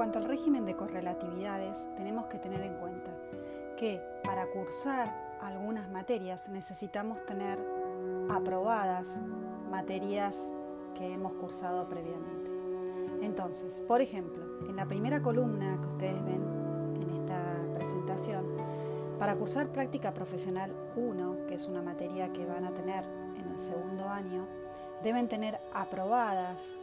cuanto al régimen de correlatividades, tenemos que tener en cuenta que para cursar algunas materias necesitamos tener aprobadas materias que hemos cursado previamente. Entonces, por ejemplo, en la primera columna que ustedes ven en esta presentación, para cursar práctica profesional 1, que es una materia que van a tener en el segundo año, deben tener aprobadas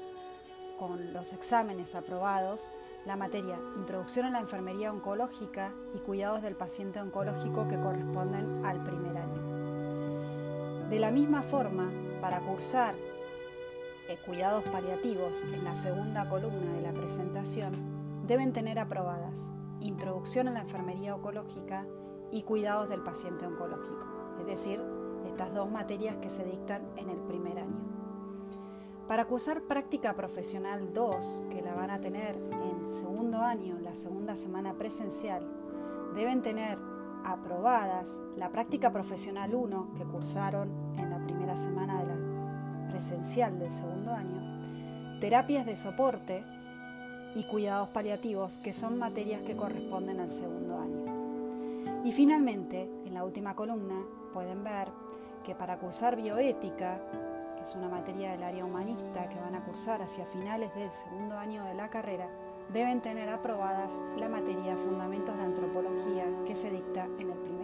con los exámenes aprobados la materia Introducción a la Enfermería Oncológica y Cuidados del Paciente Oncológico que corresponden al primer año. De la misma forma, para cursar eh, cuidados paliativos en la segunda columna de la presentación, deben tener aprobadas Introducción a la Enfermería Oncológica y Cuidados del Paciente Oncológico, es decir, estas dos materias que se dictan en el primer año. Para cursar práctica profesional 2, que la van a tener en segundo año, la segunda semana presencial, deben tener aprobadas la práctica profesional 1 que cursaron en la primera semana de la presencial del segundo año, terapias de soporte y cuidados paliativos, que son materias que corresponden al segundo año. Y finalmente, en la última columna, pueden ver que para cursar bioética es una materia del área humanista que van a cursar hacia finales del segundo año de la carrera, deben tener aprobadas la materia Fundamentos de Antropología que se dicta en el primer